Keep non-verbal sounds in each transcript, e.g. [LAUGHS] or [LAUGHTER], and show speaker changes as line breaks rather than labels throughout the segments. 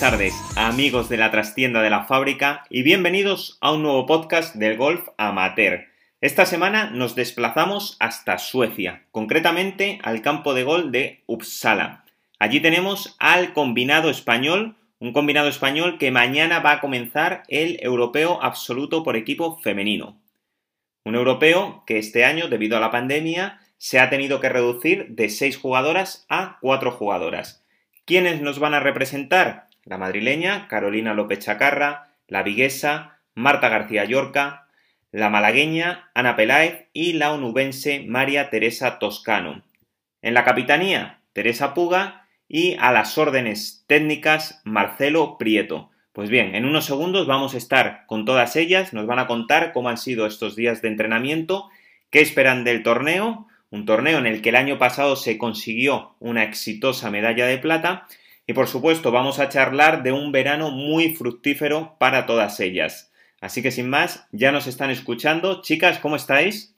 Tardes, amigos de la trastienda de la fábrica, y bienvenidos a un nuevo podcast del golf amateur. Esta semana nos desplazamos hasta Suecia, concretamente al campo de gol de Uppsala. Allí tenemos al combinado español, un combinado español que mañana va a comenzar el europeo absoluto por equipo femenino. Un europeo que este año, debido a la pandemia, se ha tenido que reducir de 6 jugadoras a 4 jugadoras. ¿Quiénes nos van a representar? La madrileña Carolina López Chacarra, la viguesa Marta García Yorca, la malagueña Ana Peláez y la onubense María Teresa Toscano. En la capitanía, Teresa Puga y a las órdenes técnicas Marcelo Prieto. Pues bien, en unos segundos vamos a estar con todas ellas, nos van a contar cómo han sido estos días de entrenamiento, qué esperan del torneo, un torneo en el que el año pasado se consiguió una exitosa medalla de plata y por supuesto vamos a charlar de un verano muy fructífero para todas ellas. Así que sin más, ya nos están escuchando. Chicas, ¿cómo estáis?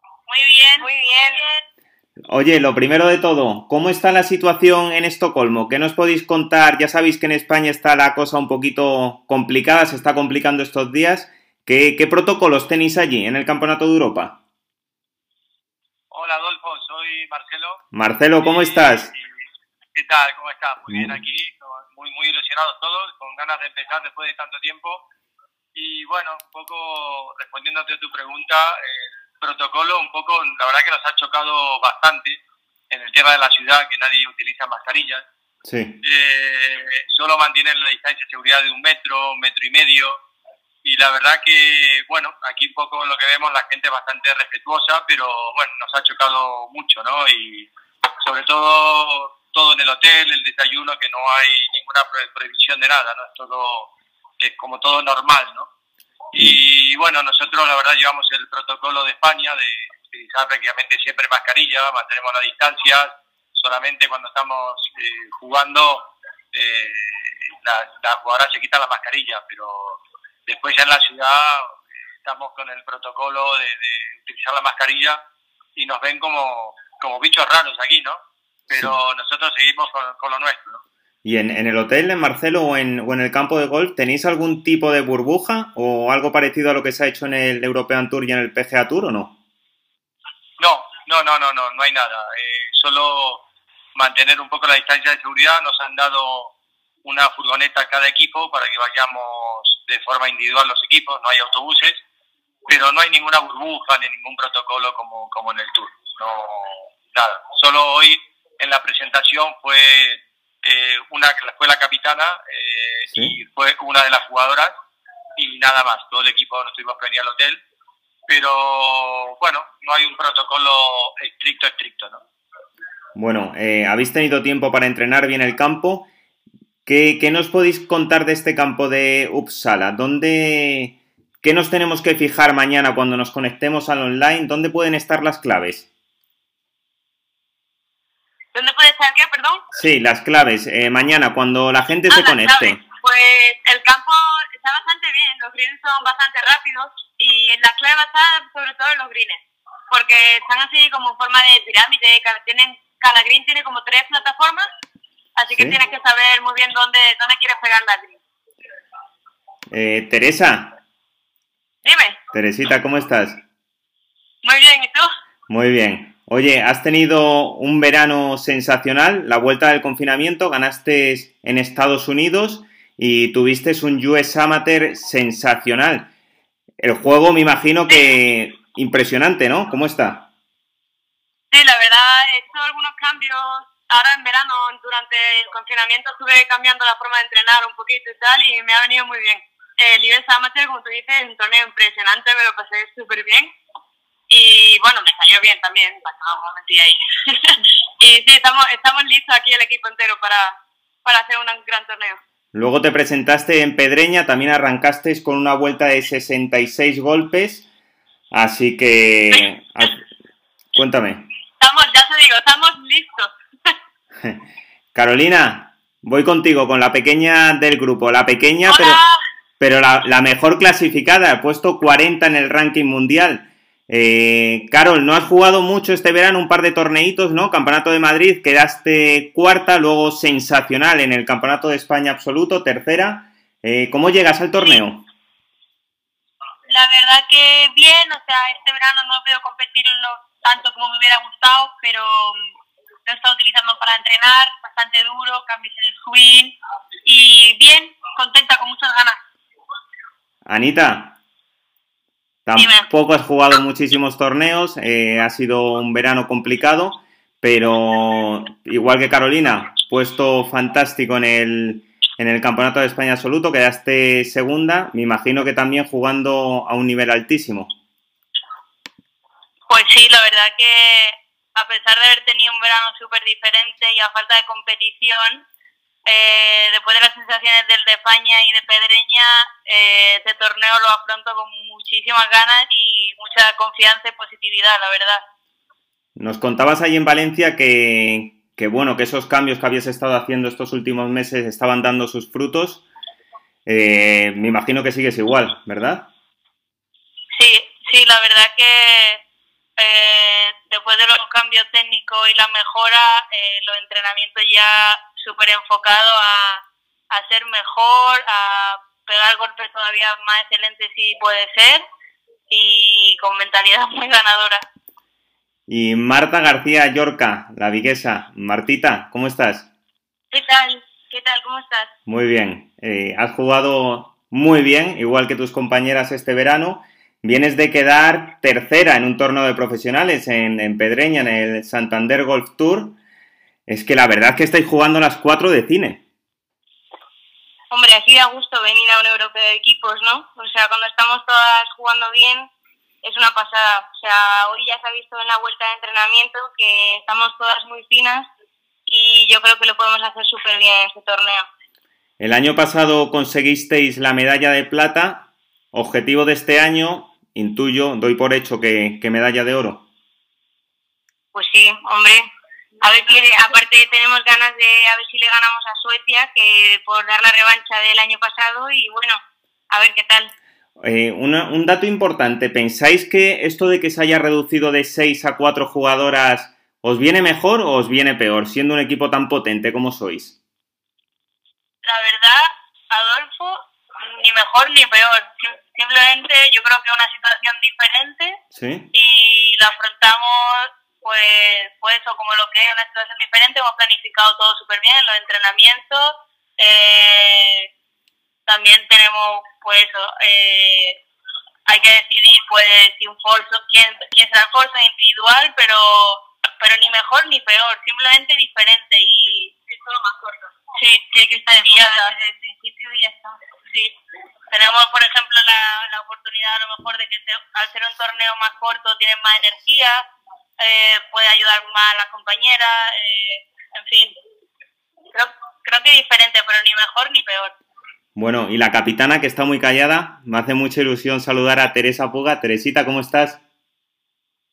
Muy bien, muy bien.
Oye, lo primero de todo, ¿cómo está la situación en Estocolmo? ¿Qué nos podéis contar? Ya sabéis que en España está la cosa un poquito complicada, se está complicando estos días. ¿Qué, qué protocolos tenéis allí en el Campeonato de Europa?
Hola Adolfo, soy Marcelo.
Marcelo, ¿cómo estás?
¿Qué tal? ¿Cómo estás? Muy bien aquí, muy, muy ilusionados todos, con ganas de empezar después de tanto tiempo. Y bueno, un poco respondiéndote a tu pregunta, el protocolo un poco, la verdad que nos ha chocado bastante en el tema de la ciudad, que nadie utiliza mascarillas.
Sí.
Eh, solo mantienen la distancia de seguridad de un metro, un metro y medio y la verdad que, bueno, aquí un poco lo que vemos, la gente es bastante respetuosa, pero bueno, nos ha chocado mucho, ¿no? Y sobre todo todo en el hotel, el desayuno, que no hay ninguna prohibición de nada, ¿no? Es todo, que es como todo normal, ¿no? Y bueno, nosotros la verdad llevamos el protocolo de España de utilizar prácticamente siempre mascarilla, mantenemos la distancia, solamente cuando estamos eh, jugando eh, las la jugadoras se quitan la mascarilla, pero Después ya en la ciudad estamos con el protocolo de, utilizar la mascarilla y nos ven como, como bichos raros aquí, ¿no? Pero nosotros seguimos con, lo nuestro.
¿Y en, en, el hotel, en Marcelo o en, o en el campo de golf, tenéis algún tipo de burbuja o algo parecido a lo que se ha hecho en el European Tour y en el PGA Tour o no?
No, no, no, no, no, no hay nada. Eh, solo mantener un poco la distancia de seguridad. Nos han dado una furgoneta a cada equipo para que vayamos de forma individual los equipos, no hay autobuses, pero no hay ninguna burbuja ni ningún protocolo como, como en el Tour. No, nada. Solo hoy en la presentación fue eh, una fue la capitana eh, y fue una de las jugadoras y nada más. Todo el equipo nos tuvimos que venir al hotel, pero bueno, no hay un protocolo estricto, estricto, ¿no?
Bueno, eh, habéis tenido tiempo para entrenar bien el campo ¿Qué, nos podéis contar de este campo de Uppsala? ¿Dónde, ¿Qué nos tenemos que fijar mañana cuando nos conectemos al online? ¿Dónde pueden estar las claves?
¿Dónde puede estar qué, perdón?
Sí, las claves. Eh, mañana, cuando la gente se ah, conecte.
Pues el campo está bastante bien, los greens son bastante rápidos y la clave está sobre todo en los greens, porque están así como en forma de pirámide, tienen, cada green tiene como tres plataformas Así que tienes que saber muy bien dónde, dónde quieres pegar la green.
Eh, Teresa.
Dime.
Teresita, ¿cómo estás?
Muy bien, ¿y tú?
Muy bien. Oye, has tenido un verano sensacional, la vuelta del confinamiento, ganaste en Estados Unidos y tuviste un US Amateur sensacional. El juego me imagino que impresionante, ¿no? ¿Cómo está?
Sí, la verdad, he hecho algunos cambios ahora en verano, durante el confinamiento, estuve cambiando la forma de entrenar un poquito y tal, y me ha venido muy bien. El US Amateur, como tú dices, es un torneo impresionante, me lo pasé súper bien. Y bueno, me salió bien también, pasamos un ahí. [LAUGHS] y sí, estamos, estamos listos aquí el equipo entero para, para hacer un gran torneo.
Luego te presentaste en Pedreña, también arrancaste con una vuelta de 66 golpes, así que... [LAUGHS] Cuéntame.
Estamos, ya te digo, estamos listos. [LAUGHS]
Carolina, voy contigo con la pequeña del grupo. La pequeña, pero, pero la, mejor clasificada. Ha puesto 40 en el ranking mundial. Eh, Carol, no has jugado mucho este verano, un par de torneitos, ¿no? Campeonato de Madrid, quedaste cuarta, luego sensacional en el Campeonato de España absoluto, tercera. Eh, ¿Cómo llegas al torneo?
La verdad que bien, o sea, este verano no he podido competir tanto como me hubiera gustado, pero mm, lo he estado utilizando para entrenar, bastante duro, cambios en el swing y bien, contenta, con muchas ganas.
Anita, Tampoco has jugado muchísimos torneos, eh, ha sido un verano complicado, pero igual que Carolina, puesto fantástico en el, en el Campeonato de España Absoluto, quedaste segunda, me imagino que también jugando a un nivel altísimo.
Pues sí, la verdad que a pesar de haber tenido un verano súper diferente y a falta de competición, eh, después de las sensaciones del de España y de Pedreña, eh, este torneo lo afronto con muchísimas ganas y mucha confianza y positividad, la verdad.
Nos contabas ahí en Valencia que, que, bueno, que esos cambios que habías estado haciendo estos últimos meses estaban dando sus frutos. Eh, me imagino que sigues igual, ¿verdad?
Sí, sí, la verdad que eh, después de los cambios técnicos y la mejora, eh, los entrenamientos ya súper enfocados a, a ser mejor, a pegar golpes todavía más excelentes si puede ser y con mentalidad [LAUGHS] muy ganadora.
Y Marta García Yorca, la viguesa. Martita, ¿cómo estás?
¿Qué tal? ¿Qué tal? ¿Cómo estás?
Muy bien. Eh, has jugado muy bien, igual que tus compañeras este verano. Vienes de quedar tercera en un torneo de profesionales en, en Pedreña, en el Santander Golf Tour. Es que la verdad es que estáis jugando las cuatro de cine.
Hombre, así da gusto venir a un europeo de equipos, ¿no? O sea, cuando estamos todas jugando bien, es una pasada. O sea, hoy ya se ha visto en la vuelta de entrenamiento que estamos todas muy finas y yo creo que lo podemos hacer súper bien en este torneo.
El año pasado conseguisteis la medalla de plata. Objetivo de este año, intuyo, doy por hecho que, que medalla de oro.
Pues sí, hombre, a ver que aparte tenemos ganas de a ver si le ganamos a Suecia que por dar la revancha del año pasado y bueno a ver qué tal.
Eh, un dato importante pensáis que esto de que se haya reducido de 6 a 4 jugadoras os viene mejor o os viene peor siendo un equipo tan potente como sois
la verdad Adolfo ni mejor ni peor. Simplemente yo creo que es una situación diferente
¿Sí?
y la afrontamos pues, pues eso, como lo que es una situación diferente, hemos planificado todo súper bien, los entrenamientos, eh, también tenemos, pues eso, eh, hay que decidir pues si un forzo, quién, quién será el forzo individual, pero pero ni mejor ni peor, simplemente diferente y es todo más corto. Sí, tiene que estar desde el principio y ya está. Sí. Tenemos, por ejemplo, la, la oportunidad a lo mejor de que al ser un torneo más corto tienen más energía, eh, puede ayudar más a la compañera, eh, en fin. Creo, creo que diferente, pero ni mejor ni peor.
Bueno, y la capitana que está muy callada, me hace mucha ilusión saludar a Teresa Puga. Teresita, ¿cómo estás?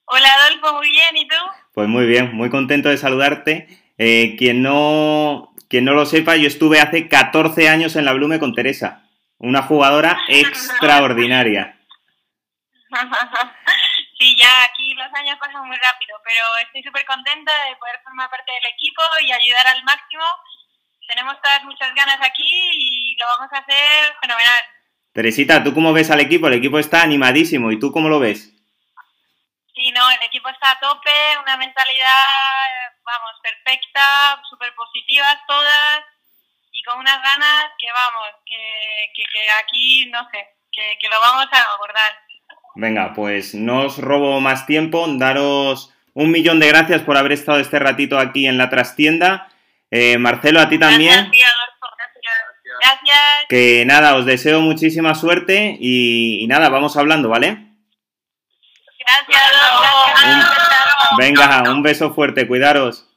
Hola Adolfo, muy bien, ¿y tú?
Pues muy bien, muy contento de saludarte. Eh, quien, no, quien no lo sepa, yo estuve hace 14 años en la Blume con Teresa, una jugadora [LAUGHS] extraordinaria. [LAUGHS]
Sí, ya aquí los años pasan muy rápido, pero estoy súper contenta de poder formar parte del equipo y ayudar al máximo. Tenemos todas muchas ganas aquí y lo vamos a hacer fenomenal.
Teresita, ¿tú cómo ves al equipo? El equipo está animadísimo. ¿Y tú cómo lo ves?
Sí, no, el equipo está a tope, una mentalidad, vamos, perfecta, súper positivas todas y con unas ganas que, vamos, que, que, aquí, no sé, que, que lo vamos a abordar.
Venga, pues no os robo más tiempo, daros un millón de gracias por haber estado este ratito aquí en la trastienda. Eh, Marcelo, a ti también.
Gracias, gracias.
Que nada, os deseo muchísima suerte y, y nada, vamos hablando, ¿vale?
Gracias. gracias.
venga, un beso fuerte, cuidaros.